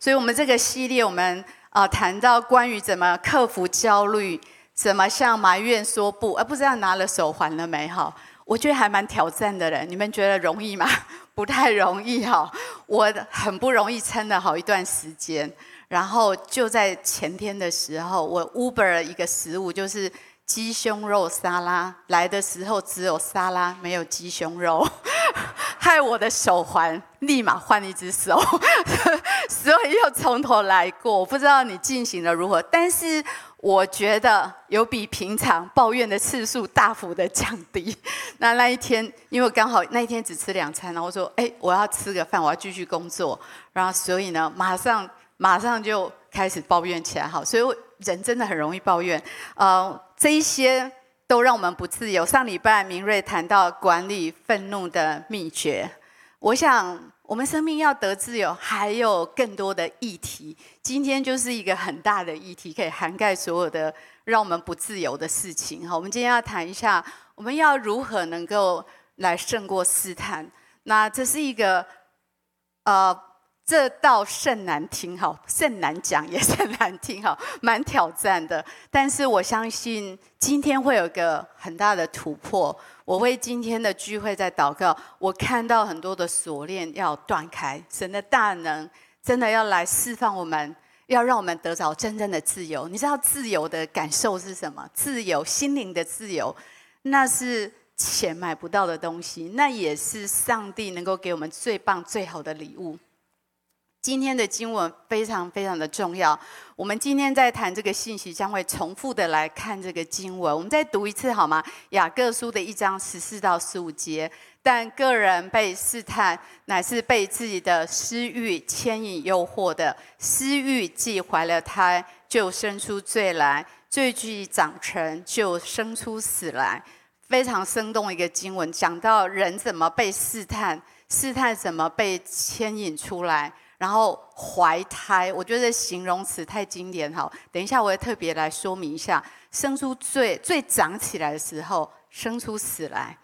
所以我们这个系列，我们啊谈到关于怎么克服焦虑，怎么向埋怨说不，而不知道拿了手环了没？哈，我觉得还蛮挑战的人，你们觉得容易吗？不太容易哈，我很不容易撑了好一段时间。然后就在前天的时候，我 Uber 一个食物，就是鸡胸肉沙拉，来的时候只有沙拉，没有鸡胸肉，害我的手环立马换一只手，所以又从头来过。我不知道你进行的如何，但是我觉得有比平常抱怨的次数大幅的降低。那那一天，因为刚好那一天只吃两餐，然后说：“哎，我要吃个饭，我要继续工作。”然后所以呢，马上。马上就开始抱怨起来，好，所以人真的很容易抱怨。呃，这一些都让我们不自由。上礼拜明瑞谈到管理愤怒的秘诀，我想我们生命要得自由，还有更多的议题。今天就是一个很大的议题，可以涵盖所有的让我们不自由的事情。好，我们今天要谈一下，我们要如何能够来胜过试探。那这是一个呃。这道甚难听，哈，甚难讲也甚难听，哈，蛮挑战的。但是我相信今天会有个很大的突破。我为今天的聚会在祷告，我看到很多的锁链要断开，神的大能真的要来释放我们，要让我们得着真正的自由。你知道自由的感受是什么？自由，心灵的自由，那是钱买不到的东西，那也是上帝能够给我们最棒、最好的礼物。今天的经文非常非常的重要。我们今天在谈这个信息，将会重复的来看这个经文。我们再读一次好吗？雅各书的一章十四到十五节。但个人被试探，乃是被自己的私欲牵引诱惑的。私欲既怀了胎，就生出罪来；罪既长成，就生出死来。非常生动一个经文，讲到人怎么被试探，试探怎么被牵引出来。然后怀胎，我觉得形容词太经典哈。等一下，我会特别来说明一下，生出最最长起来的时候，生出死来。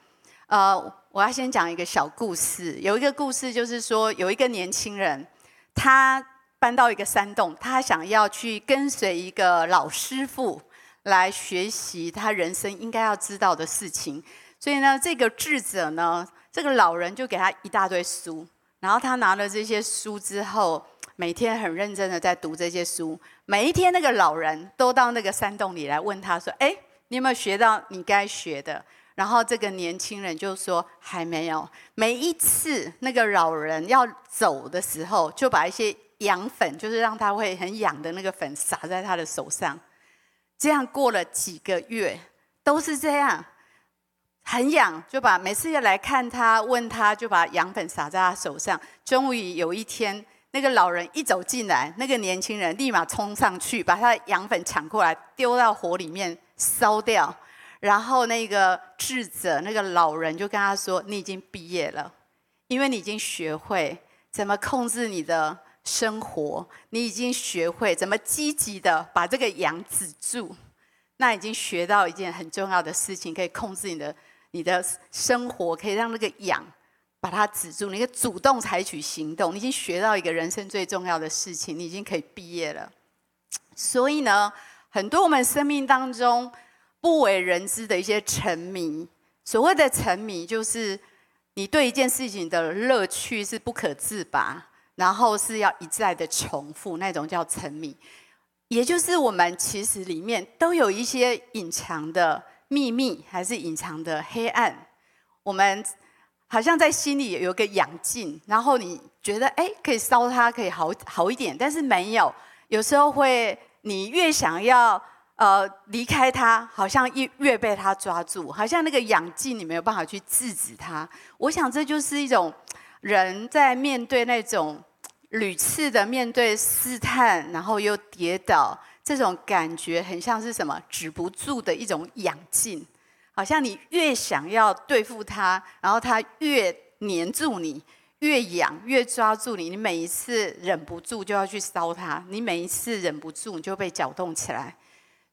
呃，我要先讲一个小故事。有一个故事就是说，有一个年轻人，他搬到一个山洞，他想要去跟随一个老师傅来学习他人生应该要知道的事情。所以呢，这个智者呢，这个老人就给他一大堆书。然后他拿了这些书之后，每天很认真的在读这些书。每一天，那个老人都到那个山洞里来问他说：“哎，你有没有学到你该学的？”然后这个年轻人就说：“还没有。”每一次那个老人要走的时候，就把一些痒粉，就是让他会很痒的那个粉撒在他的手上。这样过了几个月，都是这样。很痒，就把每次要来看他，问他就把羊粉撒在他手上。终于有一天，那个老人一走进来，那个年轻人立马冲上去，把他的羊粉抢过来，丢到火里面烧掉。然后那个智者，那个老人就跟他说：“你已经毕业了，因为你已经学会怎么控制你的生活，你已经学会怎么积极的把这个痒止住。那已经学到一件很重要的事情，可以控制你的。”你的生活可以让那个痒把它止住，你可以主动采取行动。你已经学到一个人生最重要的事情，你已经可以毕业了。所以呢，很多我们生命当中不为人知的一些沉迷，所谓的沉迷，就是你对一件事情的乐趣是不可自拔，然后是要一再的重复，那种叫沉迷。也就是我们其实里面都有一些隐藏的。秘密还是隐藏的黑暗，我们好像在心里有个痒劲，然后你觉得哎，可以烧它，可以好好一点，但是没有，有时候会你越想要呃离开它，好像越越被它抓住，好像那个痒劲你没有办法去制止它。我想这就是一种人在面对那种 屡次的面对试探，然后又跌倒。这种感觉很像是什么？止不住的一种痒劲，好像你越想要对付它，然后它越黏住你，越痒，越抓住你。你每一次忍不住就要去烧它，你每一次忍不住你就被搅动起来。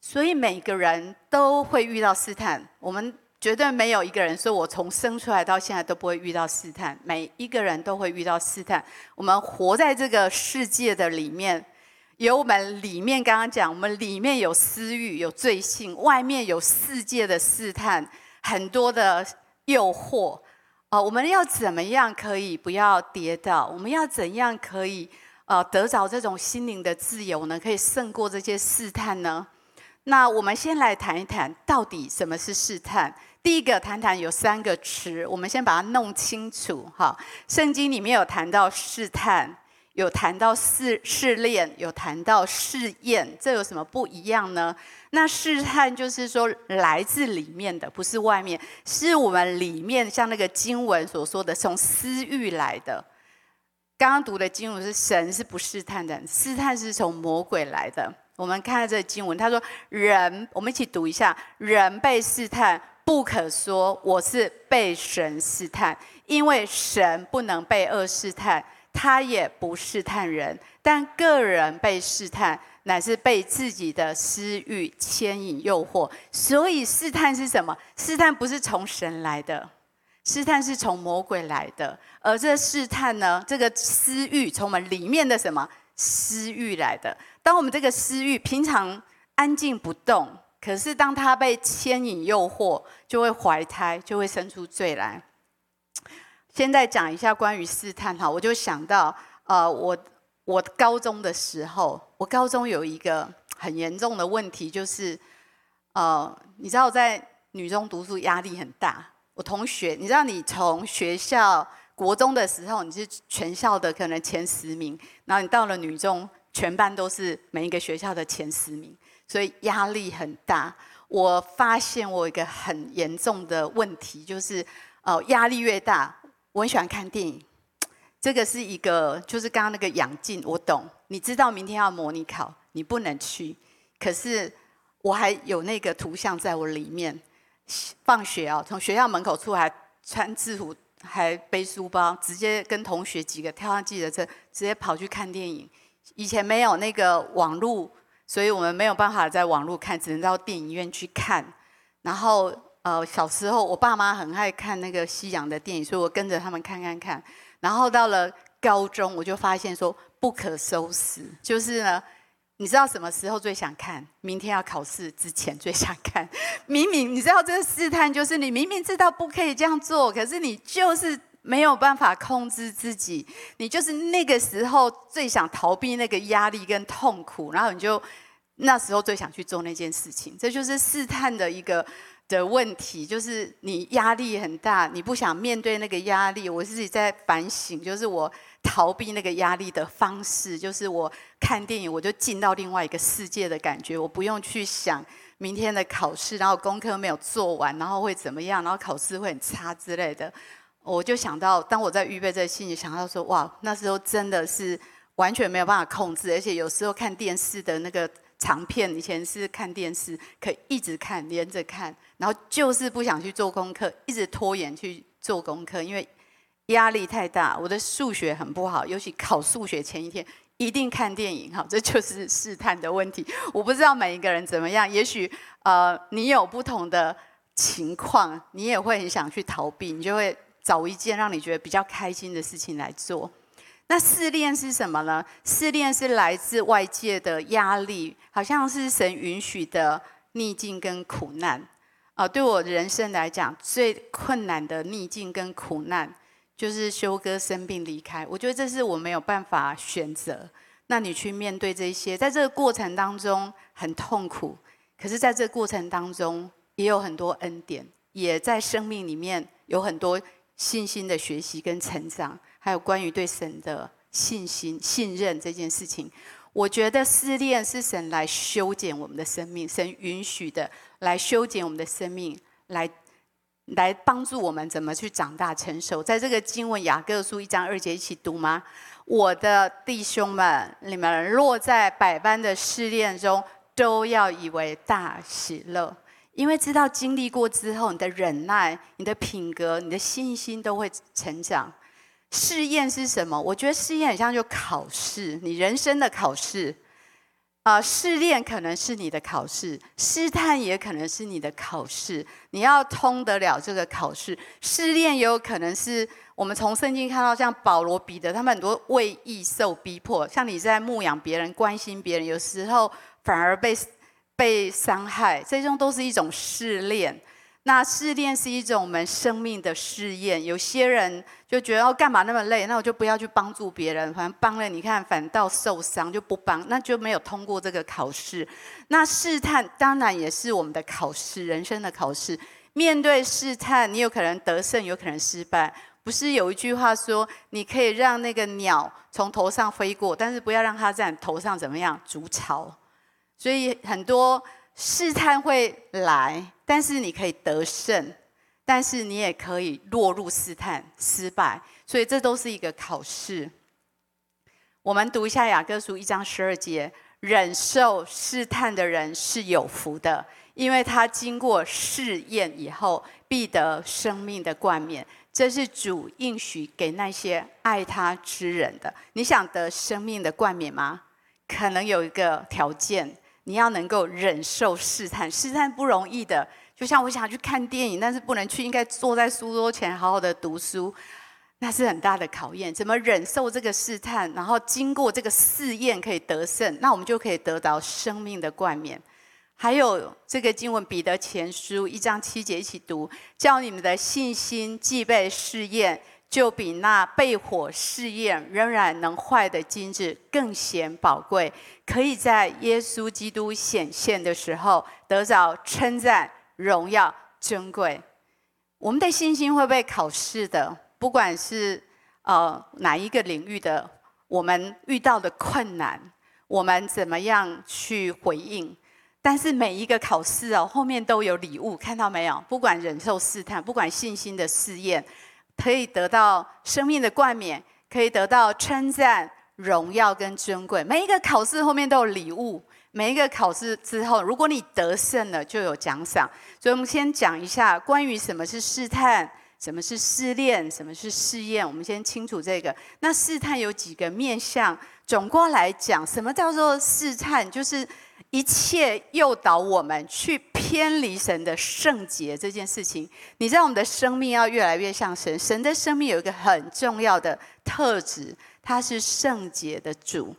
所以每个人都会遇到试探。我们绝对没有一个人说我从生出来到现在都不会遇到试探，每一个人都会遇到试探。我们活在这个世界的里面，有我们里面刚刚讲，我们里面有私欲、有罪性，外面有世界的试探，很多的诱惑。啊，我们要怎么样可以不要跌倒？我们要怎样可以呃得着这种心灵的自由呢？可以胜过这些试探呢？那我们先来谈一谈，到底什么是试探？第一个谈谈有三个词，我们先把它弄清楚哈。圣经里面有谈到试探，有谈到试试炼，有谈到试验，这有什么不一样呢？那试探就是说来自里面的，不是外面，是我们里面，像那个经文所说的，从私欲来的。刚刚读的经文是神是不试探的，试探是从魔鬼来的。我们看这经文，他说人，我们一起读一下，人被试探。不可说我是被神试探，因为神不能被恶试探，他也不试探人。但个人被试探，乃是被自己的私欲牵引诱惑。所以试探是什么？试探不是从神来的，试探是从魔鬼来的。而这试探呢，这个私欲从我们里面的什么私欲来的？当我们这个私欲平常安静不动。可是，当他被牵引、诱惑，就会怀胎，就会生出罪来。现在讲一下关于试探哈，我就想到，呃，我我高中的时候，我高中有一个很严重的问题，就是，呃，你知道，在女中读书压力很大。我同学，你知道，你从学校国中的时候，你是全校的可能前十名，然后你到了女中，全班都是每一个学校的前十名。所以压力很大。我发现我一个很严重的问题，就是，呃，压力越大，我很喜欢看电影。这个是一个，就是刚刚那个养静，我懂。你知道明天要模拟考，你不能去。可是我还有那个图像在我里面。放学啊，从学校门口出来，穿制服，还背书包，直接跟同学几个跳上计程车，直接跑去看电影。以前没有那个网络。所以我们没有办法在网络看，只能到电影院去看。然后，呃，小时候我爸妈很爱看那个西洋的电影，所以我跟着他们看看看。然后到了高中，我就发现说不可收拾，就是呢，你知道什么时候最想看？明天要考试之前最想看。明明你知道这个试探，就是你明明知道不可以这样做，可是你就是。没有办法控制自己，你就是那个时候最想逃避那个压力跟痛苦，然后你就那时候最想去做那件事情。这就是试探的一个的问题，就是你压力很大，你不想面对那个压力。我自己在反省，就是我逃避那个压力的方式，就是我看电影，我就进到另外一个世界的感觉，我不用去想明天的考试，然后功课没有做完，然后会怎么样，然后考试会很差之类的。我就想到，当我在预备这个信息，想到说，哇，那时候真的是完全没有办法控制，而且有时候看电视的那个长片，以前是看电视可以一直看，连着看，然后就是不想去做功课，一直拖延去做功课，因为压力太大。我的数学很不好，尤其考数学前一天一定看电影，哈，这就是试探的问题。我不知道每一个人怎么样，也许呃你有不同的情况，你也会很想去逃避，你就会。找一件让你觉得比较开心的事情来做。那试炼是什么呢？试炼是来自外界的压力，好像是神允许的逆境跟苦难。啊，对我人生来讲，最困难的逆境跟苦难，就是修哥生病离开。我觉得这是我没有办法选择。那你去面对这些，在这个过程当中很痛苦，可是在这个过程当中也有很多恩典，也在生命里面有很多。信心的学习跟成长，还有关于对神的信心、信任这件事情，我觉得试炼是神来修剪我们的生命，神允许的来修剪我们的生命，来来帮助我们怎么去长大成熟。在这个经文雅各书一章二节一起读吗？我的弟兄们，你们落在百般的试炼中，都要以为大喜乐。因为知道经历过之后，你的忍耐、你的品格、你的信心都会成长。试验是什么？我觉得试验很像就考试，你人生的考试。啊，试炼可能是你的考试，试探也可能是你的考试。你要通得了这个考试，试炼也有可能是我们从圣经看到，像保罗、彼得他们很多为义受逼迫，像你在牧养别人、关心别人，有时候反而被被伤害，这种都是一种试炼。那试炼是一种我们生命的试验。有些人就觉得哦，干嘛那么累？那我就不要去帮助别人，反正帮了你看反倒受伤，就不帮，那就没有通过这个考试。那试探当然也是我们的考试，人生的考试。面对试探，你有可能得胜，有可能失败。不是有一句话说，你可以让那个鸟从头上飞过，但是不要让它在头上怎么样筑巢。所以很多。试探会来，但是你可以得胜，但是你也可以落入试探失败，所以这都是一个考试。我们读一下雅各书一章十二节：忍受试探的人是有福的，因为他经过试验以后，必得生命的冠冕。这是主应许给那些爱他之人的。你想得生命的冠冕吗？可能有一个条件。你要能够忍受试探，试探不容易的。就像我想去看电影，但是不能去，应该坐在书桌前好好的读书，那是很大的考验。怎么忍受这个试探，然后经过这个试验可以得胜，那我们就可以得到生命的冠冕。还有这个经文，彼得前书一章七节一起读，叫你们的信心既被试验。就比那被火试验仍然能坏的金子更显宝贵，可以在耶稣基督显现的时候得着称赞、荣耀、尊贵。我们的信心会被考试的，不管是呃哪一个领域的，我们遇到的困难，我们怎么样去回应？但是每一个考试哦，后面都有礼物，看到没有？不管忍受试探，不管信心的试验。可以得到生命的冠冕，可以得到称赞、荣耀跟尊贵。每一个考试后面都有礼物，每一个考试之后，如果你得胜了，就有奖赏。所以，我们先讲一下关于什么是试探，什么是试炼，什么是试验。我们先清楚这个。那试探有几个面向？总括来讲，什么叫做试探？就是。一切诱导我们去偏离神的圣洁这件事情，你知道我们的生命要越来越像神。神的生命有一个很重要的特质，他是圣洁的主。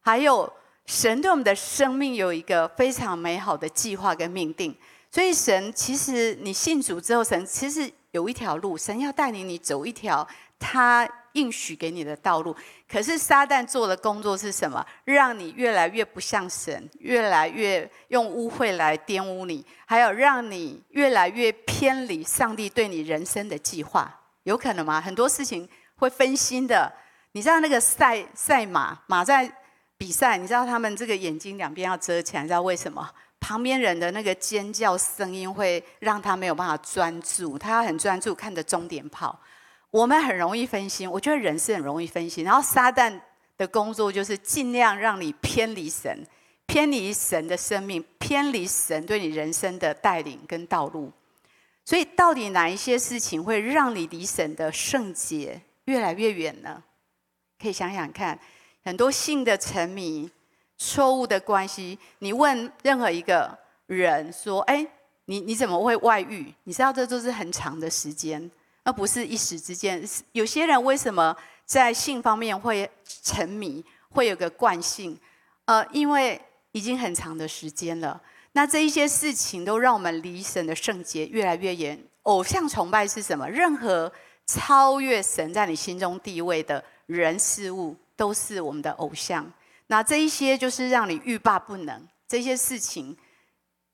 还有神对我们的生命有一个非常美好的计划跟命定。所以神其实你信主之后，神其实有一条路，神要带领你走一条他。应许给你的道路，可是撒旦做的工作是什么？让你越来越不像神，越来越用污秽来玷污你，还有让你越来越偏离上帝对你人生的计划，有可能吗？很多事情会分心的。你知道那个赛赛马，马在比赛，你知道他们这个眼睛两边要遮起来，你知道为什么？旁边人的那个尖叫声音会让他没有办法专注，他要很专注看着终点跑。我们很容易分心，我觉得人是很容易分心。然后撒旦的工作就是尽量让你偏离神，偏离神的生命，偏离神对你人生的带领跟道路。所以，到底哪一些事情会让你离神的圣洁越来越远呢？可以想想看，很多性的沉迷、错误的关系。你问任何一个人说：“哎，你你怎么会外遇？”你知道这都是很长的时间。而不是一时之间。有些人为什么在性方面会沉迷，会有个惯性？呃，因为已经很长的时间了。那这一些事情都让我们离神的圣洁越来越远。偶像崇拜是什么？任何超越神在你心中地位的人事物，都是我们的偶像。那这一些就是让你欲罢不能。这些事情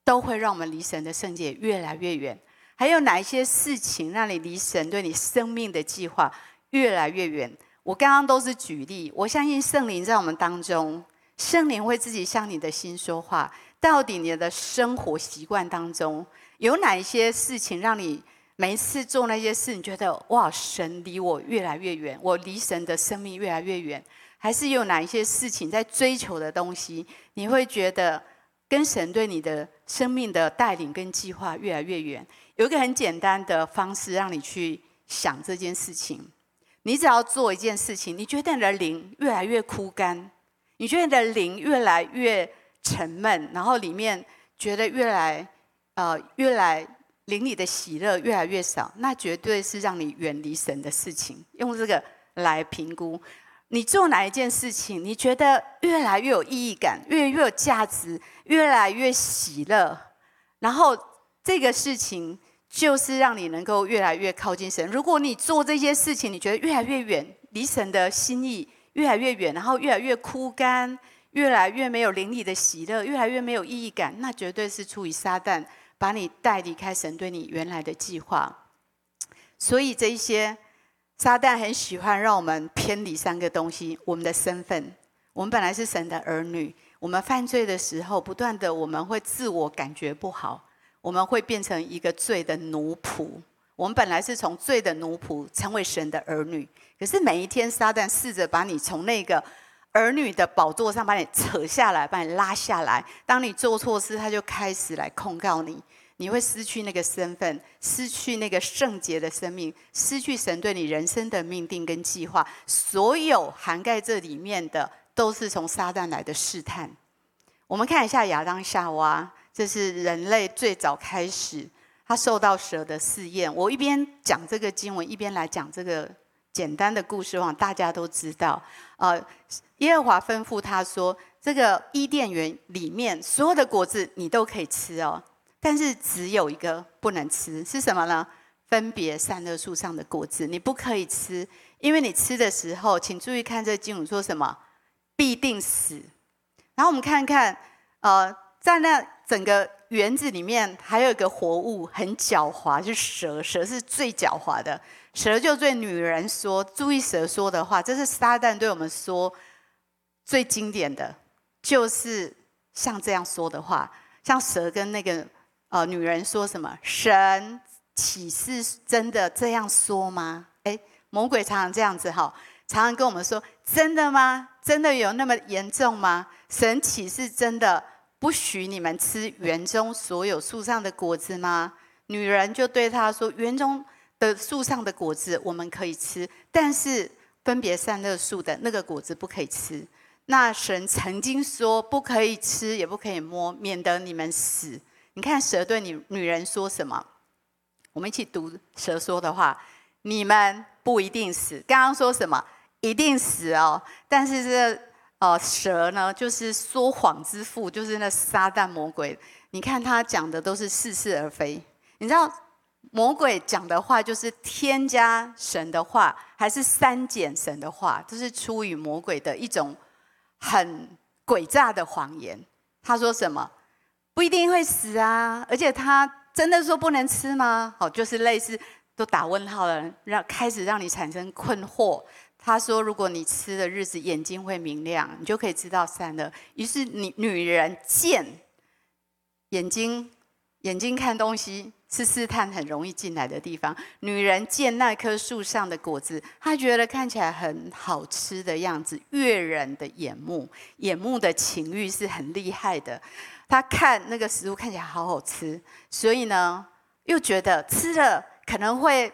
都会让我们离神的圣洁越来越远。还有哪一些事情让你离神对你生命的计划越来越远？我刚刚都是举例，我相信圣灵在我们当中，圣灵会自己向你的心说话。到底你的生活习惯当中有哪一些事情让你每一次做那些事，你觉得哇，神离我越来越远，我离神的生命越来越远？还是有哪一些事情在追求的东西，你会觉得跟神对你的生命的带领跟计划越来越远？有一个很简单的方式，让你去想这件事情。你只要做一件事情，你觉得你的灵越来越枯干，你觉得你的灵越来越沉闷，然后里面觉得越来呃越来灵里的喜乐越来越少，那绝对是让你远离神的事情。用这个来评估，你做哪一件事情，你觉得越来越有意义感，越来越有价值，越来越喜乐，然后这个事情就是让你能够越来越靠近神。如果你做这些事情，你觉得越来越远，离神的心意越来越远，然后越来越枯干。越来越没有灵里的喜乐，越来越没有意义感，那绝对是出于撒旦把你带离开神对你原来的计划。所以这一些撒旦很喜欢让我们偏离三个东西：我们的身份，我们本来是神的儿女，我们犯罪的时候，不断的我们会自我感觉不好，我们会变成一个罪的奴仆。我们本来是从罪的奴仆成为神的儿女，可是每一天撒旦试着把你从那个。儿女的宝座上把你扯下来，把你拉下来。当你做错事，他就开始来控告你。你会失去那个身份，失去那个圣洁的生命，失去神对你人生的命定跟计划。所有涵盖这里面的，都是从撒旦来的试探。我们看一下亚当夏娃，这是人类最早开始他受到蛇的试验。我一边讲这个经文，一边来讲这个。简单的故事，让大家都知道。呃，耶和华吩咐他说：“这个伊甸园里面所有的果子你都可以吃哦，但是只有一个不能吃，是什么呢？分别善恶树上的果子你不可以吃，因为你吃的时候，请注意看这经文说什么，必定死。然后我们看看，呃，在那整个园子里面还有一个活物，很狡猾，就是蛇，蛇是最狡猾的。”蛇就对女人说：“注意蛇说的话，这是撒旦对我们说最经典的，就是像这样说的话。像蛇跟那个呃女人说什么？神岂是真的这样说吗？诶，魔鬼常常这样子哈，常常跟我们说：真的吗？真的有那么严重吗？神岂是真的不许你们吃园中所有树上的果子吗？女人就对他说：园中。”的树上的果子我们可以吃，但是分别善恶树的那个果子不可以吃。那神曾经说不可以吃，也不可以摸，免得你们死。你看蛇对你女人说什么？我们一起读蛇说的话：你们不一定死。刚刚说什么？一定死哦。但是这呃蛇呢，就是说谎之父，就是那撒旦魔鬼。你看他讲的都是似是而非。你知道？魔鬼讲的话就是添加神的话，还是删减神的话？这是出于魔鬼的一种很诡诈的谎言。他说什么？不一定会死啊！而且他真的说不能吃吗？好，就是类似都打问号了，让开始让你产生困惑。他说，如果你吃的日子眼睛会明亮，你就可以知道善恶。于是女女人见眼睛，眼睛看东西。是试探很容易进来的地方。女人见那棵树上的果子，她觉得看起来很好吃的样子，悦人的眼目，眼目的情欲是很厉害的。她看那个食物看起来好好吃，所以呢，又觉得吃了可能会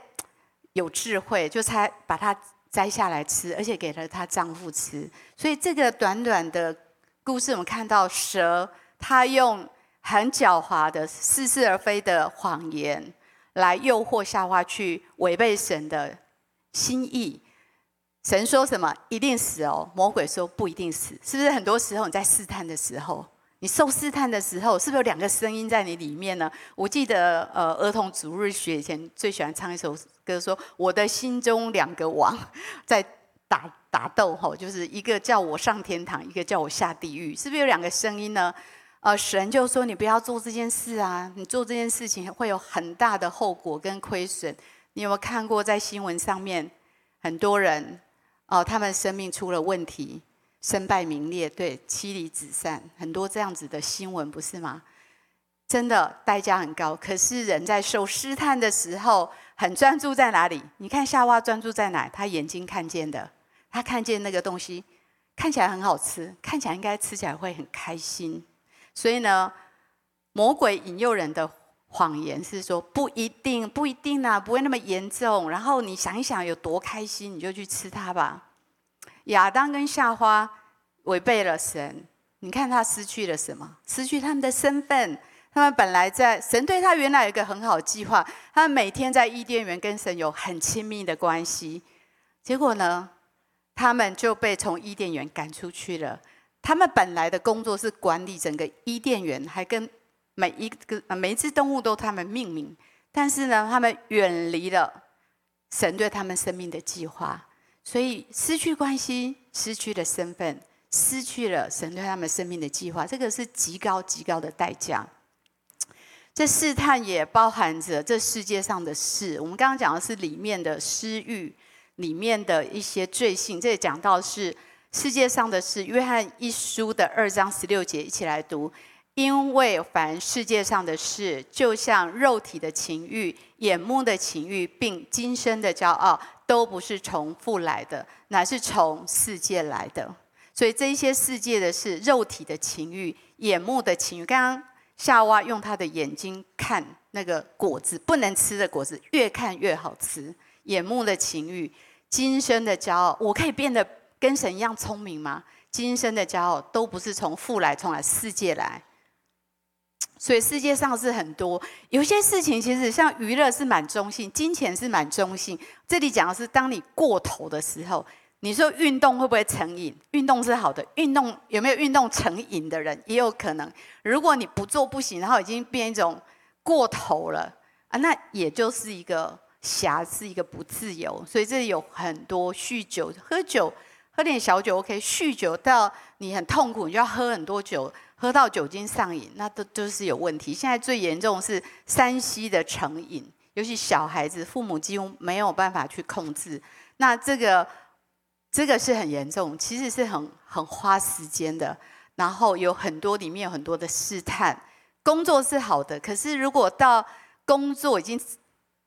有智慧，就才把它摘下来吃，而且给了她丈夫吃。所以这个短短的故事，我们看到蛇，它用。很狡猾的似是而非的谎言，来诱惑夏娃去违背神的心意。神说什么？一定死哦。魔鬼说不一定死。是不是很多时候你在试探的时候，你受试探的时候，是不是有两个声音在你里面呢？我记得呃，儿童主日学以前最喜欢唱一首歌，说我的心中两个王在打打斗吼，就是一个叫我上天堂，一个叫我下地狱，是不是有两个声音呢？呃，神就说：“你不要做这件事啊！你做这件事情会有很大的后果跟亏损。你有没有看过在新闻上面，很多人哦、他们生命出了问题，身败名裂，对，妻离子散，很多这样子的新闻，不是吗？真的代价很高。可是人在受试探的时候，很专注在哪里？你看夏娃专注在哪？他眼睛看见的，他看见那个东西，看起来很好吃，看起来应该吃起来会很开心。”所以呢，魔鬼引诱人的谎言是说不一定，不一定啊，不会那么严重。然后你想一想有多开心，你就去吃它吧。亚当跟夏花违背了神，你看他失去了什么？失去他们的身份。他们本来在神对他原来有一个很好计划，他们每天在伊甸园跟神有很亲密的关系。结果呢，他们就被从伊甸园赶出去了。他们本来的工作是管理整个伊甸园，还跟每一个每一只动物都他们命名。但是呢，他们远离了神对他们生命的计划，所以失去关系，失去了身份。失去了神对他们生命的计划，这个是极高极高的代价。这试探也包含着这世界上的事。我们刚刚讲的是里面的私欲，里面的一些罪性。这里讲到是世界上的事。约翰一书的二章十六节，一起来读：因为凡世界上的事，就像肉体的情欲、眼目的情欲，并今生的骄傲，都不是从父来的，乃是从世界来的。所以这一些世界的是，肉体的情欲、眼目的情欲。刚刚夏娃用她的眼睛看那个果子，不能吃的果子，越看越好吃。眼目的情欲，今生的骄傲，我可以变得跟神一样聪明吗？今生的骄傲都不是从父来，从来世界来。所以世界上是很多，有些事情其实像娱乐是蛮中性，金钱是蛮中性。这里讲的是当你过头的时候。你说运动会不会成瘾？运动是好的，运动有没有运动成瘾的人也有可能。如果你不做不行，然后已经变一种过头了啊，那也就是一个瑕疵，一个不自由。所以这里有很多酗酒、喝酒，喝点小酒 OK，酗酒到你很痛苦，你就要喝很多酒，喝到酒精上瘾，那都都是有问题。现在最严重是 3C 的成瘾，尤其小孩子，父母几乎没有办法去控制。那这个。这个是很严重，其实是很很花时间的，然后有很多里面有很多的试探。工作是好的，可是如果到工作已经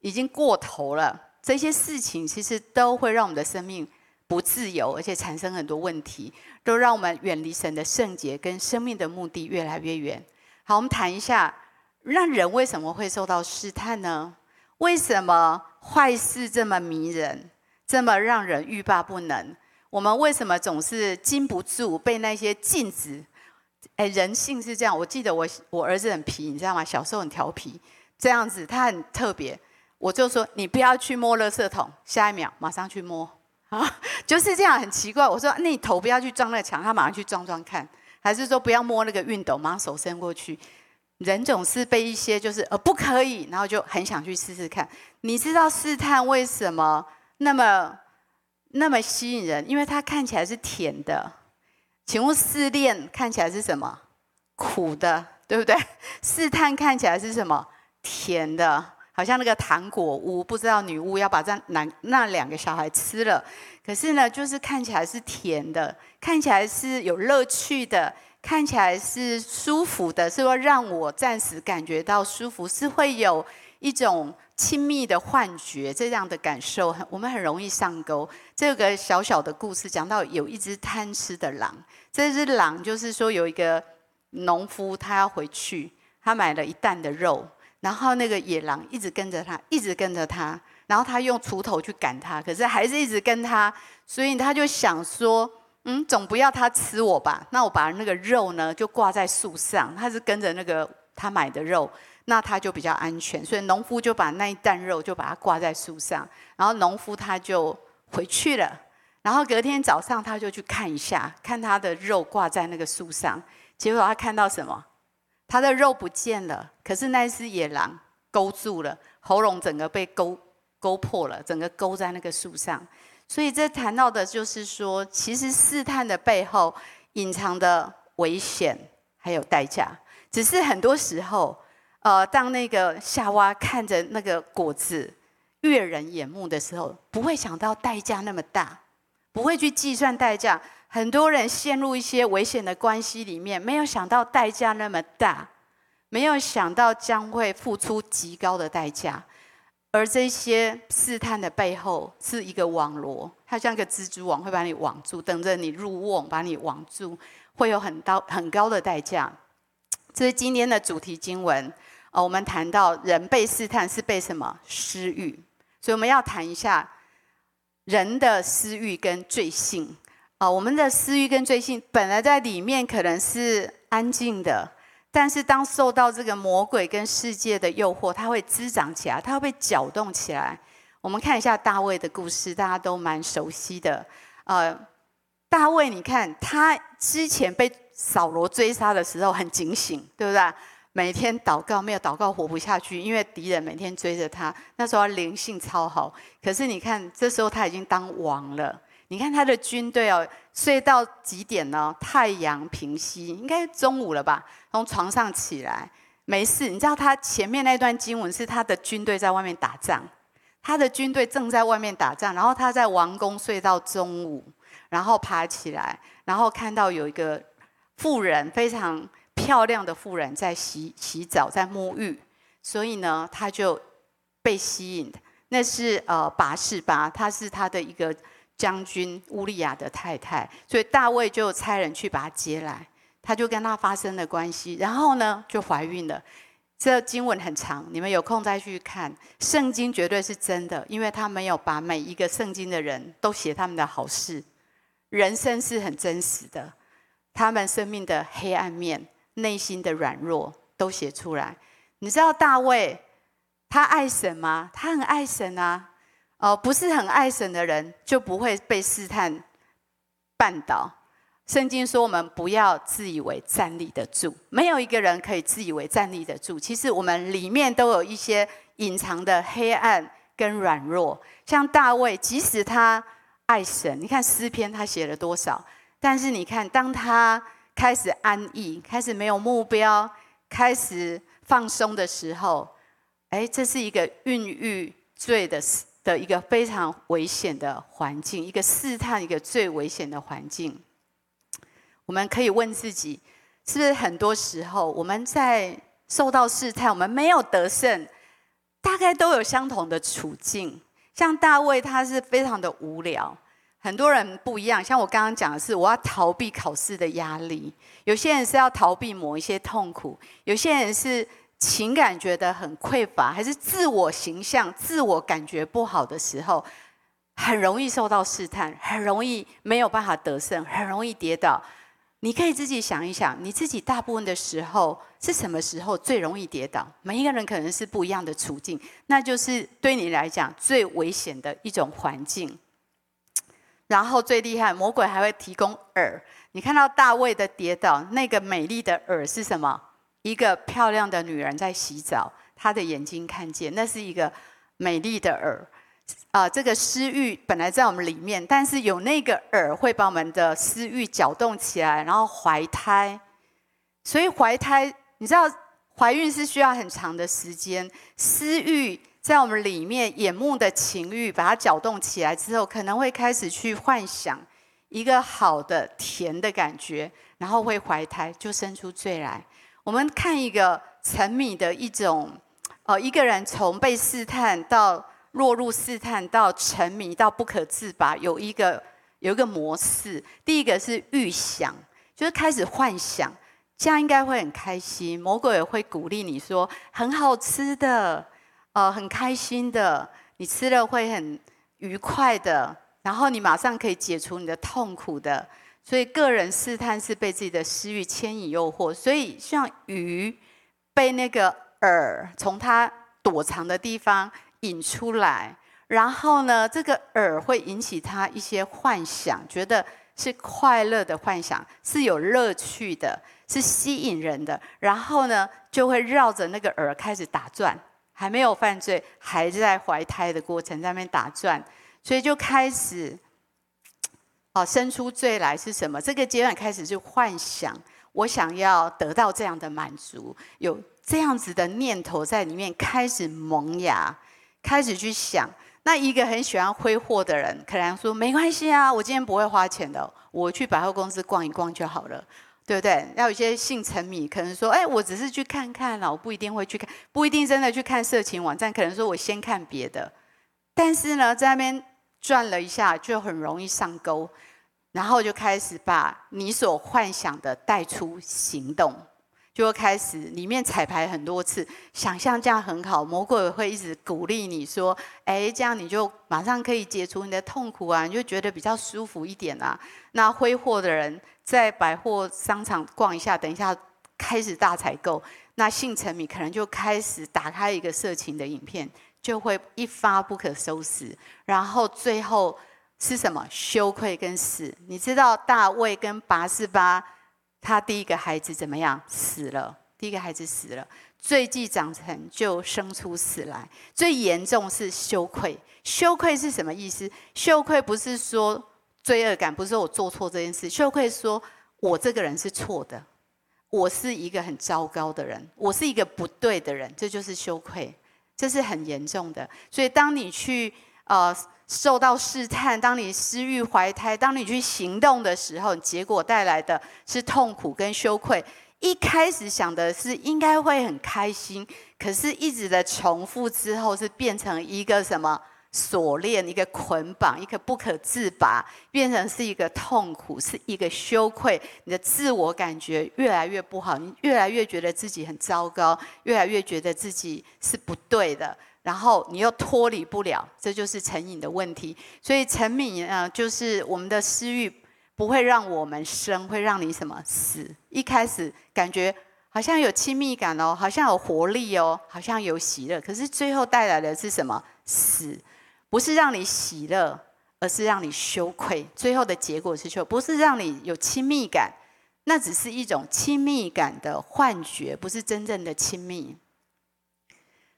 已经过头了，这些事情其实都会让我们的生命不自由，而且产生很多问题，都让我们远离神的圣洁跟生命的目的越来越远。好，我们谈一下，让人为什么会受到试探呢？为什么坏事这么迷人？这么让人欲罢不能，我们为什么总是禁不住被那些禁止？哎，人性是这样。我记得我我儿子很皮，你知道吗？小时候很调皮，这样子他很特别。我就说你不要去摸垃圾桶，下一秒马上去摸啊，就是这样很奇怪。我说那你头不要去撞那个墙，他马上去撞撞看。还是说不要摸那个熨斗，马上手伸过去。人总是被一些就是呃不可以，然后就很想去试试看。你知道试探为什么？那么，那么吸引人，因为它看起来是甜的。请问试炼看起来是什么？苦的，对不对？试探看起来是什么？甜的，好像那个糖果屋，不知道女巫要把这那那两个小孩吃了。可是呢，就是看起来是甜的，看起来是有乐趣的，看起来是舒服的，是会让我暂时感觉到舒服，是会有一种。亲密的幻觉，这样的感受，我们很容易上钩。这个小小的故事讲到有一只贪吃的狼，这只狼就是说有一个农夫，他要回去，他买了一担的肉，然后那个野狼一直跟着他，一直跟着他，然后他用锄头去赶他，可是还是一直跟他，所以他就想说，嗯，总不要他吃我吧？那我把那个肉呢就挂在树上，他是跟着那个他买的肉。那他就比较安全，所以农夫就把那一担肉就把它挂在树上，然后农夫他就回去了。然后隔天早上他就去看一下，看他的肉挂在那个树上，结果他看到什么？他的肉不见了，可是那只野狼勾住了，喉咙整个被勾勾破了，整个勾在那个树上。所以这谈到的就是说，其实试探的背后隐藏的危险还有代价，只是很多时候。呃，当那个夏娃看着那个果子悦人眼目的时候，不会想到代价那么大，不会去计算代价。很多人陷入一些危险的关系里面，没有想到代价那么大，没有想到将会付出极高的代价。而这些试探的背后是一个网罗，它像一个蜘蛛网，会把你网住，等着你入瓮，把你网住，会有很高很高的代价。这是今天的主题经文。哦，我们谈到人被试探是被什么？私欲，所以我们要谈一下人的私欲跟罪性。啊，我们的私欲跟罪性本来在里面可能是安静的，但是当受到这个魔鬼跟世界的诱惑，它会滋长起来，它会被搅动起来。我们看一下大卫的故事，大家都蛮熟悉的。呃，大卫，你看他之前被扫罗追杀的时候很警醒，对不对？每天祷告，没有祷告活不下去，因为敌人每天追着他。那时候他灵性超好，可是你看这时候他已经当王了。你看他的军队哦，睡到几点呢？太阳平西，应该中午了吧？从床上起来，没事。你知道他前面那段经文是他的军队在外面打仗，他的军队正在外面打仗，然后他在王宫睡到中午，然后爬起来，然后看到有一个妇人，非常漂亮的妇人在洗洗澡，在沐浴，所以呢，他就被吸引。那是呃拔示巴，他是他的一个。将军乌利亚的太太，所以大卫就差人去把她接来，他就跟她发生了关系，然后呢就怀孕了。这经文很长，你们有空再去看。圣经绝对是真的，因为他没有把每一个圣经的人都写他们的好事，人生是很真实的，他们生命的黑暗面、内心的软弱都写出来。你知道大卫他爱神吗？他很爱神啊。哦，不是很爱神的人就不会被试探绊倒。圣经说我们不要自以为站立得住，没有一个人可以自以为站立得住。其实我们里面都有一些隐藏的黑暗跟软弱。像大卫，即使他爱神，你看诗篇他写了多少，但是你看当他开始安逸，开始没有目标，开始放松的时候，哎，这是一个孕育罪的时的一个非常危险的环境，一个试探，一个最危险的环境。我们可以问自己，是不是很多时候我们在受到试探，我们没有得胜，大概都有相同的处境。像大卫，他是非常的无聊。很多人不一样，像我刚刚讲的是，我要逃避考试的压力；有些人是要逃避某一些痛苦；有些人是。情感觉得很匮乏，还是自我形象、自我感觉不好的时候，很容易受到试探，很容易没有办法得胜，很容易跌倒。你可以自己想一想，你自己大部分的时候是什么时候最容易跌倒？每一个人可能是不一样的处境，那就是对你来讲最危险的一种环境。然后最厉害，魔鬼还会提供饵。你看到大卫的跌倒，那个美丽的饵是什么？一个漂亮的女人在洗澡，她的眼睛看见，那是一个美丽的耳。啊、这个私欲本来在我们里面，但是有那个耳会把我们的私欲搅动起来，然后怀胎。所以怀胎，你知道怀孕是需要很长的时间。私欲在我们里面，眼目的情欲把它搅动起来之后，可能会开始去幻想一个好的甜的感觉，然后会怀胎，就生出罪来。我们看一个沉迷的一种，呃，一个人从被试探到落入试探，到沉迷到不可自拔，有一个有一个模式。第一个是预想，就是开始幻想，这样应该会很开心。魔鬼也会鼓励你说很好吃的，呃，很开心的，你吃了会很愉快的，然后你马上可以解除你的痛苦的。所以个人试探是被自己的私欲牵引诱惑，所以像鱼被那个饵从它躲藏的地方引出来，然后呢，这个饵会引起他一些幻想，觉得是快乐的幻想，是有乐趣的，是吸引人的，然后呢，就会绕着那个饵开始打转，还没有犯罪，还在怀胎的过程在那边打转，所以就开始。哦，生出罪来是什么？这个阶段开始就幻想，我想要得到这样的满足，有这样子的念头在里面开始萌芽，开始去想。那一个很喜欢挥霍的人，可能说没关系啊，我今天不会花钱的，我去百货公司逛一逛就好了，对不对？要有一些性沉迷，可能说，哎，我只是去看看了，我不一定会去看，不一定真的去看色情网站，可能说我先看别的，但是呢，在那边。转了一下，就很容易上钩，然后就开始把你所幻想的带出行动，就会开始里面彩排很多次，想象这样很好，魔鬼会一直鼓励你说：“哎，这样你就马上可以解除你的痛苦啊，你就觉得比较舒服一点啊。”那挥霍的人在百货商场逛一下，等一下开始大采购，那性沉迷可能就开始打开一个色情的影片，就会一发不可收拾，然后最后是什么？羞愧跟死。你知道大卫跟拔示巴？他第一个孩子怎么样？死了。第一个孩子死了，罪既长成就生出死来。最严重是羞愧。羞愧是什么意思？羞愧不是说罪恶感，不是说我做错这件事。羞愧说我这个人是错的，我是一个很糟糕的人，我是一个不对的人，这就是羞愧，这是很严重的。所以当你去呃。受到试探，当你私欲怀胎，当你去行动的时候，结果带来的是痛苦跟羞愧。一开始想的是应该会很开心，可是一直的重复之后，是变成一个什么锁链，一个捆绑，一个不可自拔，变成是一个痛苦，是一个羞愧。你的自我感觉越来越不好，你越来越觉得自己很糟糕，越来越觉得自己是不对的。然后你又脱离不了，这就是成瘾的问题。所以沉迷呢，就是我们的私欲不会让我们生，会让你什么死？一开始感觉好像有亲密感哦，好像有活力哦，好像有喜乐，可是最后带来的是什么？死，不是让你喜乐，而是让你羞愧。最后的结果是羞，不是让你有亲密感，那只是一种亲密感的幻觉，不是真正的亲密。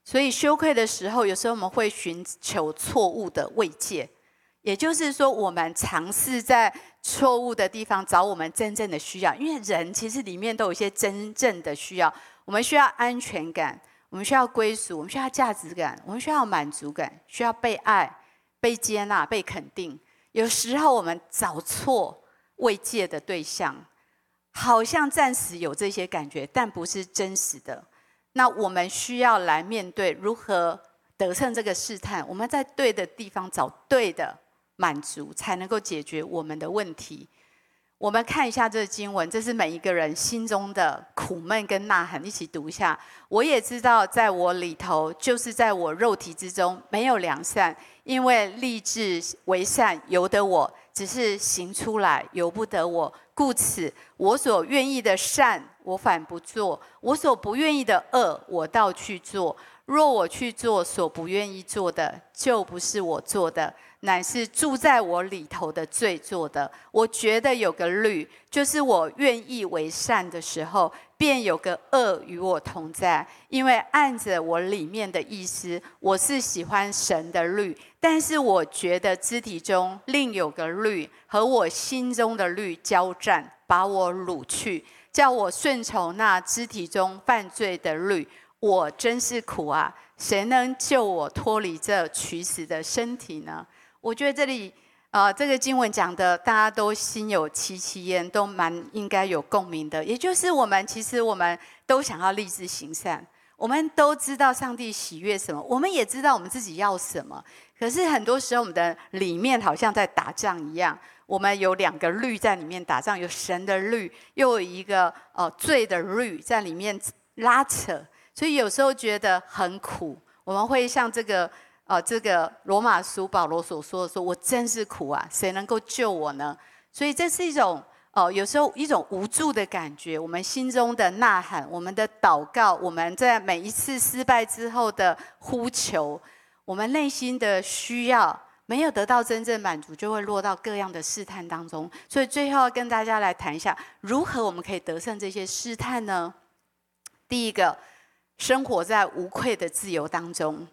所以羞愧的时候，有时候我们会寻求错误的慰藉，也就是说，我们尝试在错误的地方找我们真正的需要。因为人其实里面都有一些真正的需要，我们需要安全感，我们需要归属，我们需要价值感，我们需要满足感，需要被爱、被接纳、被肯定。有时候我们找错慰藉的对象，好像暂时有这些感觉，但不是真实的。那我们需要来面对如何得胜这个试探。我们在对的地方找对的满足，才能够解决我们的问题。我们看一下这个经文，这是每一个人心中的苦闷跟呐喊，一起读一下。我也知道，在我里头，就是在我肉体之中，没有良善，因为立志为善由得我，只是行出来由不得我。故此，我所愿意的善，我反不做；我所不愿意的恶，我倒去做。若我去做所不愿意做的，就不是我做的，乃是住在我里头的罪做的。我觉得有个律，就是我愿意为善的时候，便有个恶与我同在。因为按着我里面的意思，我是喜欢神的律。但是我觉得肢体中另有个律和我心中的律交战，把我掳去，叫我顺从那肢体中犯罪的律。我真是苦啊！谁能救我脱离这取死的身体呢？我觉得这里，呃，这个经文讲的，大家都心有戚戚焉，都蛮应该有共鸣的。也就是我们其实我们都想要立志行善，我们都知道上帝喜悦什么，我们也知道我们自己要什么。可是很多时候，我们的里面好像在打仗一样。我们有两个律在里面打仗，有神的律，又有一个呃罪的律在里面拉扯，所以有时候觉得很苦。我们会像这个呃这个罗马书保罗所说的说：“我真是苦啊，谁能够救我呢？”所以这是一种哦、有时候一种无助的感觉。我们心中的呐喊，我们的祷告，我们在每一次失败之后的呼求。我们内心的需要没有得到真正满足，就会落到各样的试探当中。所以最后要跟大家来谈一下，如何我们可以得胜这些试探呢？第一个，生活在无愧的自由当中，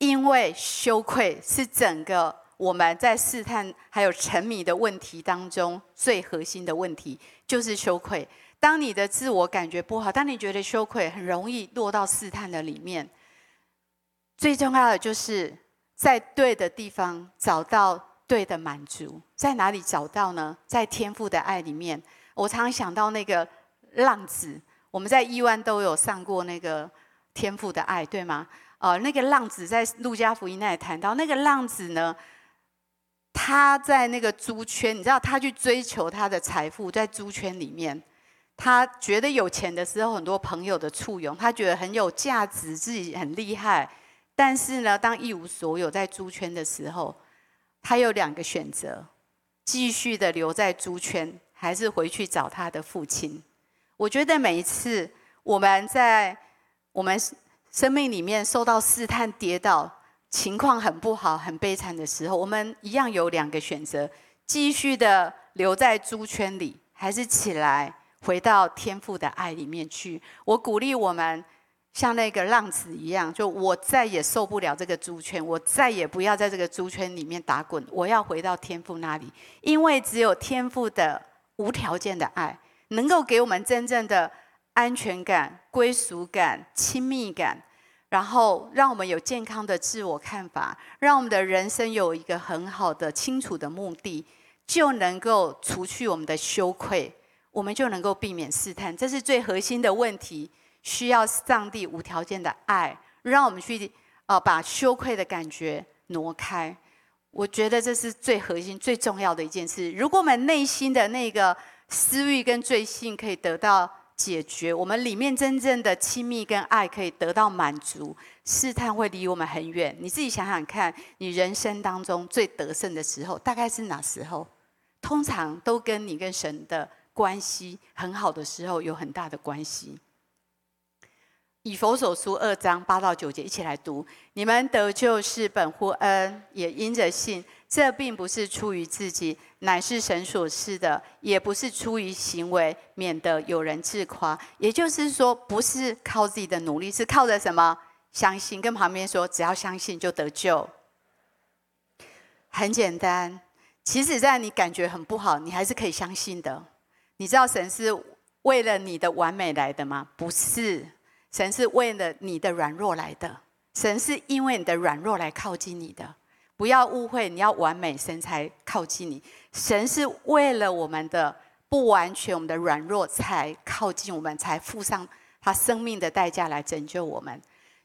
因为羞愧是整个我们在试探还有沉迷的问题当中最核心的问题，就是羞愧。当你的自我感觉不好，当你觉得羞愧，很容易落到试探的里面。最重要的就是在对的地方找到对的满足，在哪里找到呢？在天赋的爱里面。我常常想到那个浪子，我们在亿万都有上过那个天赋的爱，对吗？呃，那个浪子在路加福音那里谈到，那个浪子呢，他在那个猪圈，你知道他去追求他的财富，在猪圈里面。他觉得有钱的时候，很多朋友的簇拥，他觉得很有价值，自己很厉害。但是呢，当一无所有在猪圈的时候，他有两个选择：继续的留在猪圈，还是回去找他的父亲。我觉得每一次我们在我们生命里面受到试探、跌倒，情况很不好、很悲惨的时候，我们一样有两个选择：继续的留在猪圈里，还是起来回到天父的爱里面去。我鼓励我们像那个浪子一样，就我再也受不了这个猪圈，我再也不要在这个猪圈里面打滚，我要回到天父那里，因为只有天父的无条件的爱。能够给我们真正的安全感、归属感、亲密感，然后让我们有健康的自我看法，让我们的人生有一个很好的、清楚的目的，就能够除去我们的羞愧，我们就能够避免试探。这是最核心的问题，需要上帝无条件的爱，让我们去啊把羞愧的感觉挪开。我觉得这是最核心、最重要的一件事。如果我们内心的那个，私欲跟罪性可以得到解决，我们里面真正的亲密跟爱可以得到满足，试探会离我们很远。你自己想想看，你人生当中最得胜的时候，大概是哪时候？通常都跟你跟神的关系很好的时候有很大的关系。以弗所书二章八到九节，一起来读：你们得救是本乎恩，也因着信。这并不是出于自己，乃是神所赐的；也不是出于行为，免得有人自夸。也就是说，不是靠自己的努力，是靠着什么？相信。跟旁边说，只要相信就得救。很简单。其实，在你感觉很不好，你还是可以相信的。你知道神是为了你的完美来的吗？不是，神是为了你的软弱来的。神是因为你的软弱来靠近你的。不要误会，你要完美，神才靠近你。神是为了我们的不完全，我们的软弱才靠近我们，才付上他生命的代价来拯救我们。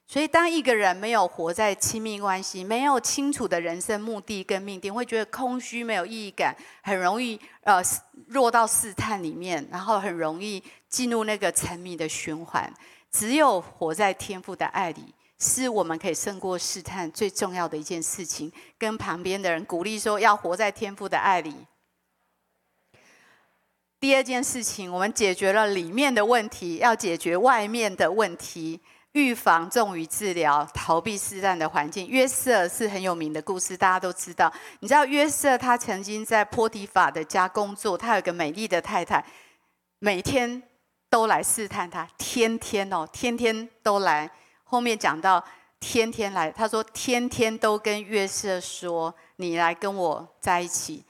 所以，当一个人没有活在亲密关系，没有清楚的人生目的跟命定，会觉得空虚、没有意义感，很容易呃弱到试探里面，然后很容易进入那个沉迷的循环。只有活在天父的爱里。是我们可以胜过试探最重要的一件事情。跟旁边的人鼓励说，要活在天父的爱里。第二件事情，我们解决了里面的问题，要解决外面的问题。预防重于治疗，逃避试探的环境。约瑟是很有名的故事，大家都知道。你知道约瑟他曾经在波提法的家工作，他有个美丽的太太，每天都来试探他，天天哦，天天都来。后面讲到天天来，他说天天都跟约瑟说，你来跟我在一起。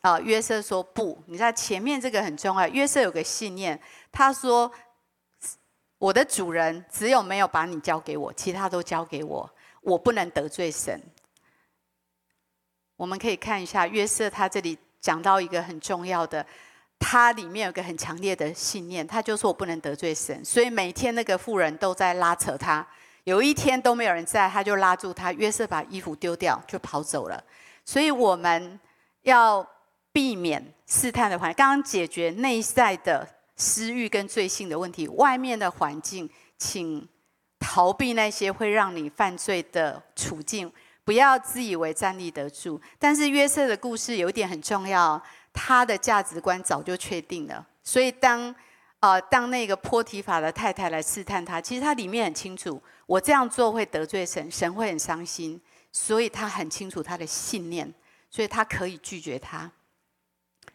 啊，约瑟说不，你在前面这个很重要。约瑟有个信念，他说我的主人只有没有把你交给我，其他都交给我，我不能得罪神。我们可以看一下约瑟，他这里讲到一个很重要的。他里面有个很强烈的信念，他就说我不能得罪神，所以每天那个妇人都在拉扯他。有一天都没有人在，他就拉住他。约瑟把衣服丢掉，就跑走了。所以我们要避免试探的环境。刚刚解决内在的私欲跟罪性的问题，外面的环境，请逃避那些会让你犯罪的处境，不要自以为站立得住。但是约瑟的故事有一点很重要。他的价值观早就确定了，所以当，呃，当那个波提法的太太来试探他，其实他里面很清楚，我这样做会得罪神，神会很伤心，所以他很清楚他的信念，所以他可以拒绝他。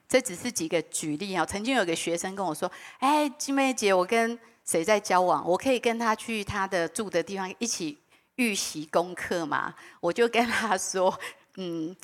这只是几个举例啊。曾经有个学生跟我说：“哎，金梅姐，我跟谁在交往？我可以跟他去他的住的地方一起预习功课吗？”我就跟他说：“嗯。”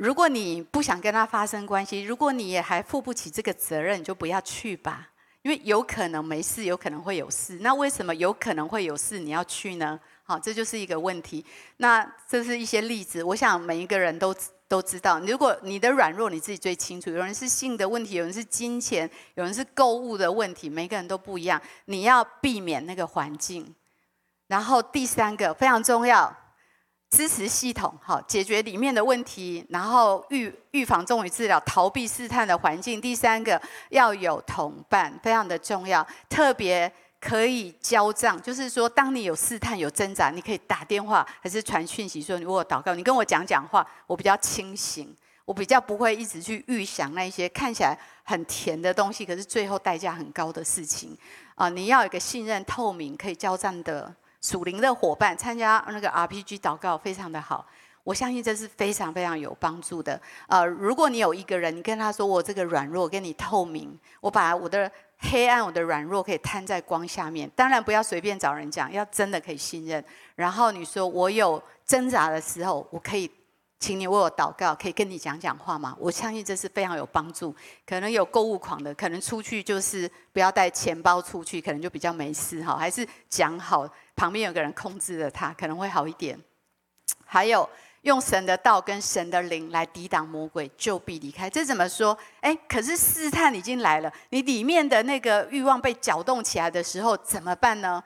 如果你不想跟他发生关系，如果你也还负不起这个责任，你就不要去吧，因为有可能没事，有可能会有事。那为什么有可能会有事你要去呢？好，这就是一个问题。那这是一些例子，我想每一个人都都知道。如果你的软弱你自己最清楚，有人是性的问题，有人是金钱，有人是购物的问题，每个人都不一样。你要避免那个环境。然后第三个非常重要。支持系统，好，解决里面的问题，然后预预防重于治疗，逃避试探的环境。第三个要有同伴，非常的重要，特别可以交账，就是说，当你有试探、有挣扎，你可以打电话还是传讯息说，你为我祷告，你跟我讲讲话，我比较清醒，我比较不会一直去预想那些看起来很甜的东西，可是最后代价很高的事情啊！你要有一个信任、透明、可以交账的。属灵的伙伴参加那个 RPG 祷告非常的好，我相信这是非常非常有帮助的。呃，如果你有一个人，你跟他说，我这个软弱跟你透明，我把我的黑暗、我的软弱可以摊在光下面。当然不要随便找人讲，要真的可以信任。然后你说我有挣扎的时候，我可以。请你为我祷告，可以跟你讲讲话吗？我相信这是非常有帮助。可能有购物狂的，可能出去就是不要带钱包出去，可能就比较没事哈。还是讲好，旁边有个人控制着他，可能会好一点。还有用神的道跟神的灵来抵挡魔鬼，就必离开。这怎么说？哎，可是试探已经来了，你里面的那个欲望被搅动起来的时候怎么办呢？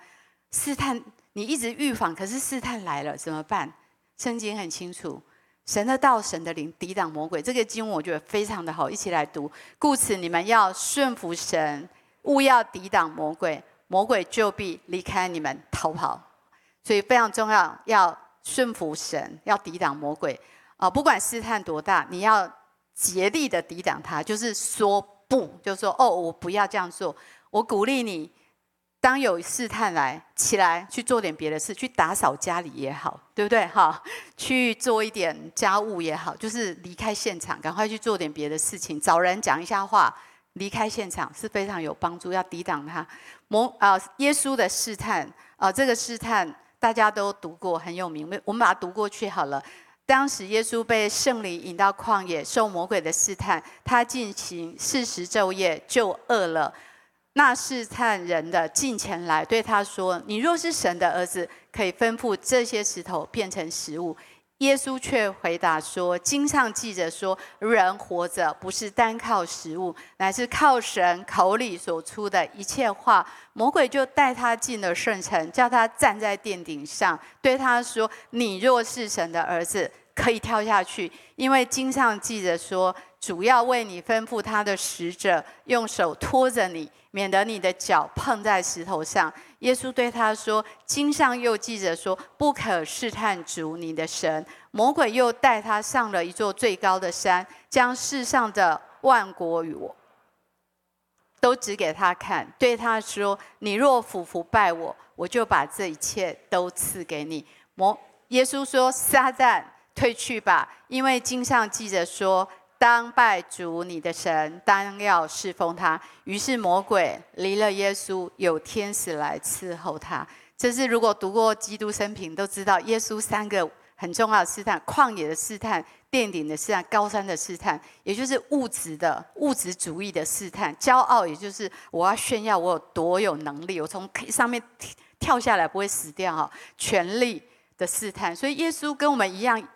试探你一直预防，可是试探来了怎么办？圣经很清楚。神的道，神的灵，抵挡魔鬼。这个经文我觉得非常的好，一起来读。故此，你们要顺服神，勿要抵挡魔鬼，魔鬼就必离开你们逃跑。所以非常重要，要顺服神，要抵挡魔鬼。啊，不管试探多大，你要竭力的抵挡他，就是说不，就是说哦，我不要这样做。我鼓励你。当有试探来，起来去做点别的事，去打扫家里也好，对不对？哈，去做一点家务也好，就是离开现场，赶快去做点别的事情，找人讲一下话，离开现场是非常有帮助，要抵挡他。魔啊，耶稣的试探啊，这个试探大家都读过，很有名，我们把它读过去好了。当时耶稣被圣灵引到旷野，受魔鬼的试探，他进行四十昼夜，就饿了。那试探人的近前来对他说：“你若是神的儿子，可以吩咐这些石头变成食物。”耶稣却回答说：“经上记着说，人活着不是单靠食物，乃是靠神口里所出的一切话。”魔鬼就带他进了圣城，叫他站在殿顶上，对他说：“你若是神的儿子，可以跳下去，因为经上记着说，主要为你吩咐他的使者，用手托着你。”免得你的脚碰在石头上。耶稣对他说：“经上又记着说，不可试探主你的神。”魔鬼又带他上了一座最高的山，将世上的万国与我都指给他看，对他说：“你若俯伏拜我，我就把这一切都赐给你。”魔耶稣说：“撒旦，退去吧，因为经上记着说。”当拜主你的神，当要侍奉他。于是魔鬼离了耶稣，有天使来伺候他。这是如果读过基督生平都知道，耶稣三个很重要的试探：旷野的试探、殿顶的试探、高山的试探，也就是物质的物质主义的试探。骄傲，也就是我要炫耀我有多有能力，我从上面跳下来不会死掉哈。权力的试探，所以耶稣跟我们一样。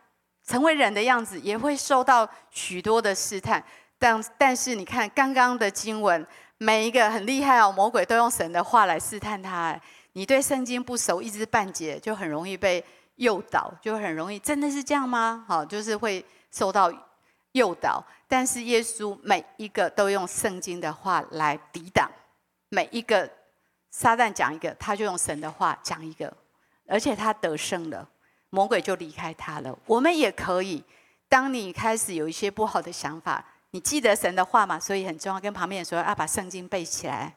成为人的样子，也会受到许多的试探。但但是你看刚刚的经文，每一个很厉害哦，魔鬼都用神的话来试探他。你对圣经不熟，一知半解，就很容易被诱导，就很容易真的是这样吗？好，就是会受到诱导。但是耶稣每一个都用圣经的话来抵挡，每一个撒旦讲一个，他就用神的话讲一个，而且他得胜了。魔鬼就离开他了。我们也可以，当你开始有一些不好的想法，你记得神的话嘛？所以很重要，跟旁边人说啊，把圣经背起来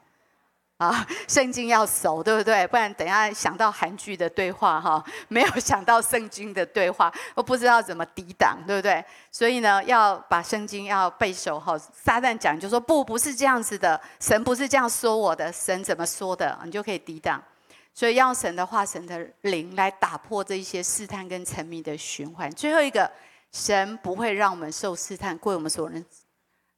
啊，圣经要熟，对不对？不然等下想到韩剧的对话哈，没有想到圣经的对话，我不知道怎么抵挡，对不对？所以呢，要把圣经要背熟哈。撒旦讲就说不，不是这样子的，神不是这样说我的，神怎么说的，你就可以抵挡。所以，要神的化、神的灵来打破这一些试探跟沉迷的循环。最后一个，神不会让我们受试探，归我们所能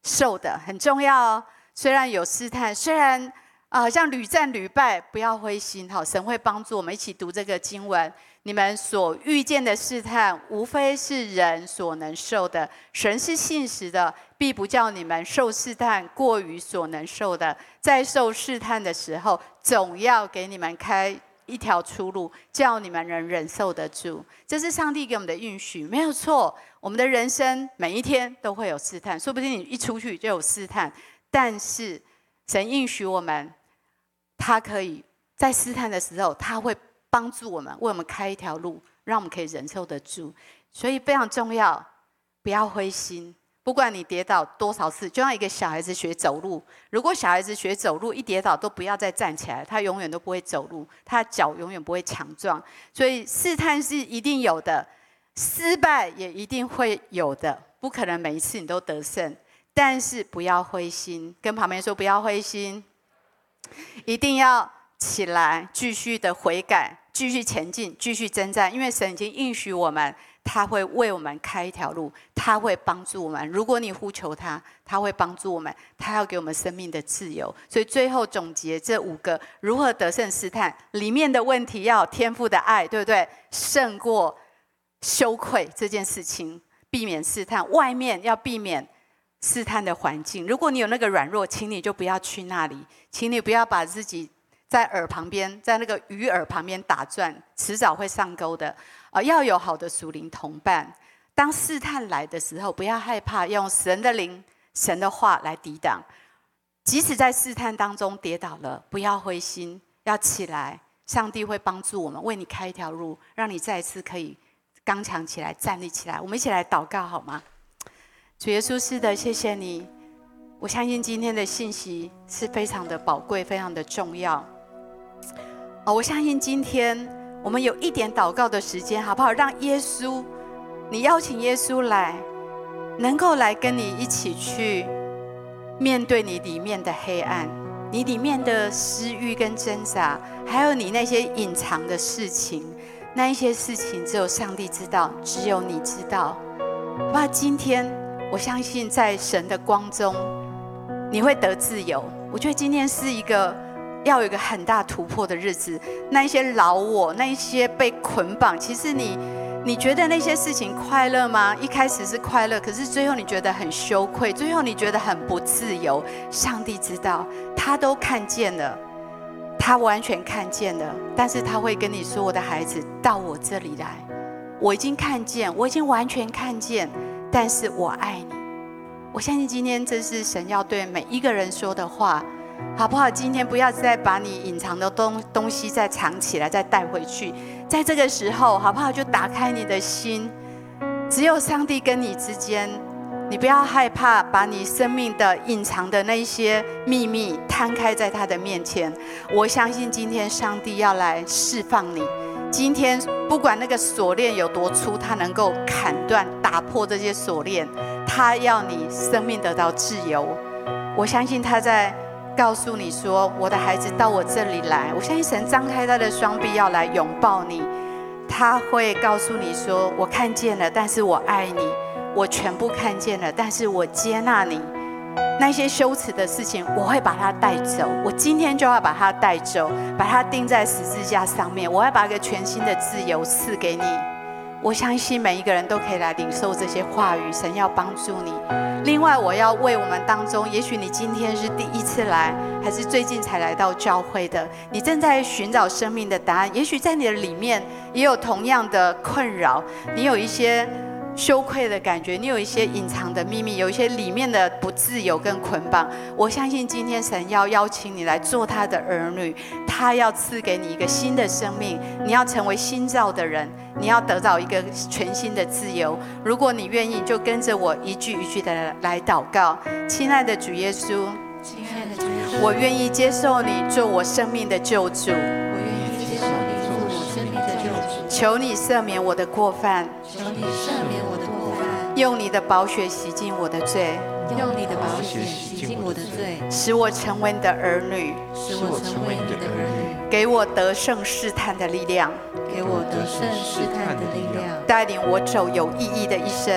受的，很重要哦。虽然有试探，虽然啊，好像屡战屡败，不要灰心。哈，神会帮助我们一起读这个经文。你们所遇见的试探，无非是人所能受的。神是信实的，必不叫你们受试探过于所能受的。在受试探的时候，总要给你们开一条出路，叫你们能忍受得住。这是上帝给我们的应许，没有错。我们的人生每一天都会有试探，说不定你一出去就有试探。但是神应许我们，他可以在试探的时候，他会帮助我们，为我们开一条路，让我们可以忍受得住。所以非常重要，不要灰心。不管你跌倒多少次，就像一个小孩子学走路。如果小孩子学走路一跌倒都不要再站起来，他永远都不会走路，他的脚永远不会强壮。所以试探是一定有的，失败也一定会有的，不可能每一次你都得胜。但是不要灰心，跟旁边说不要灰心，一定要起来，继续的悔改，继续前进，继续征战，因为神已经应许我们。他会为我们开一条路，他会帮助我们。如果你呼求他，他会帮助我们。他要给我们生命的自由。所以最后总结这五个如何得胜试探里面的问题，要有天赋的爱，对不对？胜过羞愧这件事情，避免试探。外面要避免试探的环境。如果你有那个软弱，请你就不要去那里，请你不要把自己在耳旁边，在那个鱼饵旁边打转，迟早会上钩的。啊，要有好的属灵同伴。当试探来的时候，不要害怕，用神的灵、神的话来抵挡。即使在试探当中跌倒了，不要灰心，要起来。上帝会帮助我们，为你开一条路，让你再次可以刚强起来、站立起来。我们一起来祷告好吗？主耶稣，是的，谢谢你。我相信今天的信息是非常的宝贵、非常的重要。哦，我相信今天。我们有一点祷告的时间，好不好？让耶稣，你邀请耶稣来，能够来跟你一起去面对你里面的黑暗，你里面的私欲跟挣扎，还有你那些隐藏的事情，那一些事情只有上帝知道，只有你知道。好不好？今天我相信在神的光中，你会得自由。我觉得今天是一个。要有一个很大突破的日子，那一些老我，那一些被捆绑，其实你，你觉得那些事情快乐吗？一开始是快乐，可是最后你觉得很羞愧，最后你觉得很不自由。上帝知道，他都看见了，他完全看见了，但是他会跟你说：“我的孩子，到我这里来，我已经看见，我已经完全看见，但是我爱你。”我相信今天这是神要对每一个人说的话。好不好？今天不要再把你隐藏的东东西再藏起来，再带回去。在这个时候，好不好？就打开你的心，只有上帝跟你之间，你不要害怕，把你生命的隐藏的那一些秘密摊开在他的面前。我相信今天上帝要来释放你。今天不管那个锁链有多粗，他能够砍断、打破这些锁链。他要你生命得到自由。我相信他在。告诉你说，我的孩子到我这里来，我相信神张开他的双臂要来拥抱你。他会告诉你说，我看见了，但是我爱你，我全部看见了，但是我接纳你。那些羞耻的事情，我会把它带走。我今天就要把它带走，把它钉在十字架上面。我要把一个全新的自由赐给你。我相信每一个人都可以来领受这些话语，神要帮助你。另外，我要为我们当中，也许你今天是第一次来，还是最近才来到教会的，你正在寻找生命的答案，也许在你的里面也有同样的困扰，你有一些。羞愧的感觉，你有一些隐藏的秘密，有一些里面的不自由跟捆绑。我相信今天神要邀请你来做他的儿女，他要赐给你一个新的生命，你要成为新造的人，你要得到一个全新的自由。如果你愿意，就跟着我一句一句的来祷告。亲爱的主耶稣，亲爱的主耶稣，我愿意接受你做我生命的救主。求你赦免我的过犯，求你赦免我的过犯，用你的宝血洗净我的罪，用你的宝血洗净我的罪，使我成为你的儿女，使我成为你的儿女，给我得胜试探的力量，给我得胜试探的力量，带领我走有意义的一生，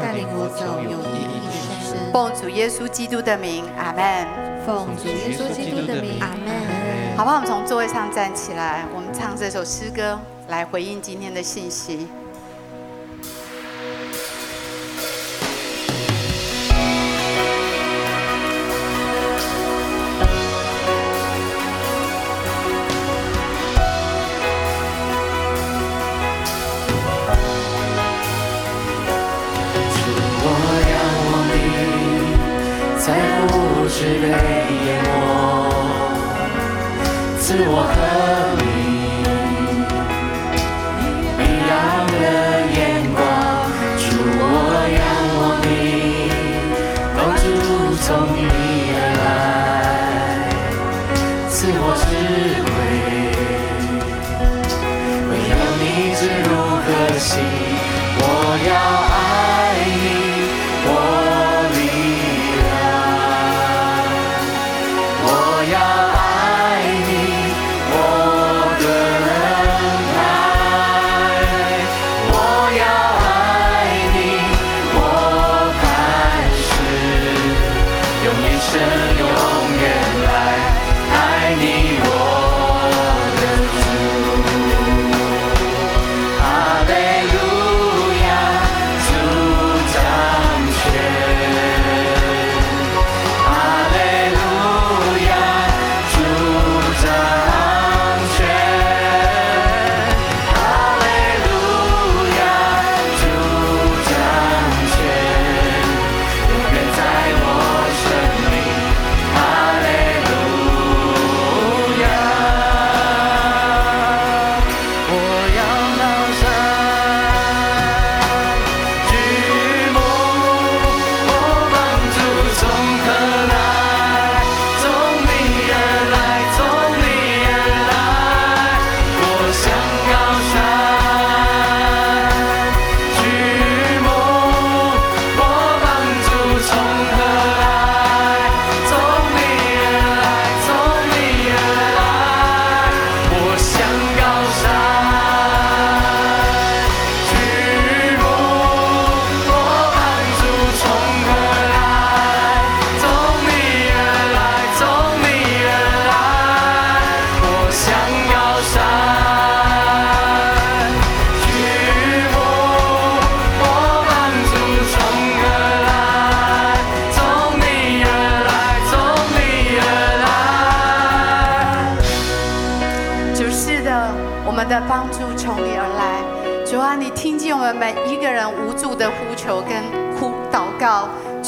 带领我走有意义的一生。奉主耶稣基督的名，阿门。奉主耶稣基督的名，阿门。好不好？我们从座位上站起来，我们唱这首诗歌。来回应今天的信息。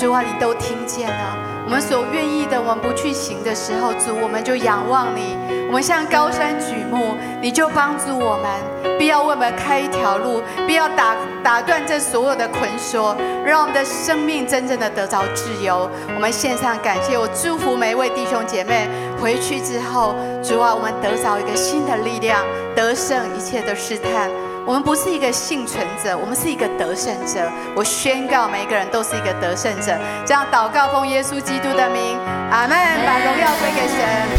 主啊，你都听见了，我们所愿意的，我们不去行的时候，主，我们就仰望你。我们向高山举目，你就帮助我们，必要为我们开一条路，必要打打断这所有的捆锁，让我们的生命真正的得着自由。我们献上感谢，我祝福每一位弟兄姐妹回去之后，主啊，我们得着一个新的力量，得胜一切的试探。我们不是一个幸存者，我们是一个得胜者。我宣告，每一个人都是一个得胜者。这样祷告，奉耶稣基督的名，阿门。把荣耀归给神。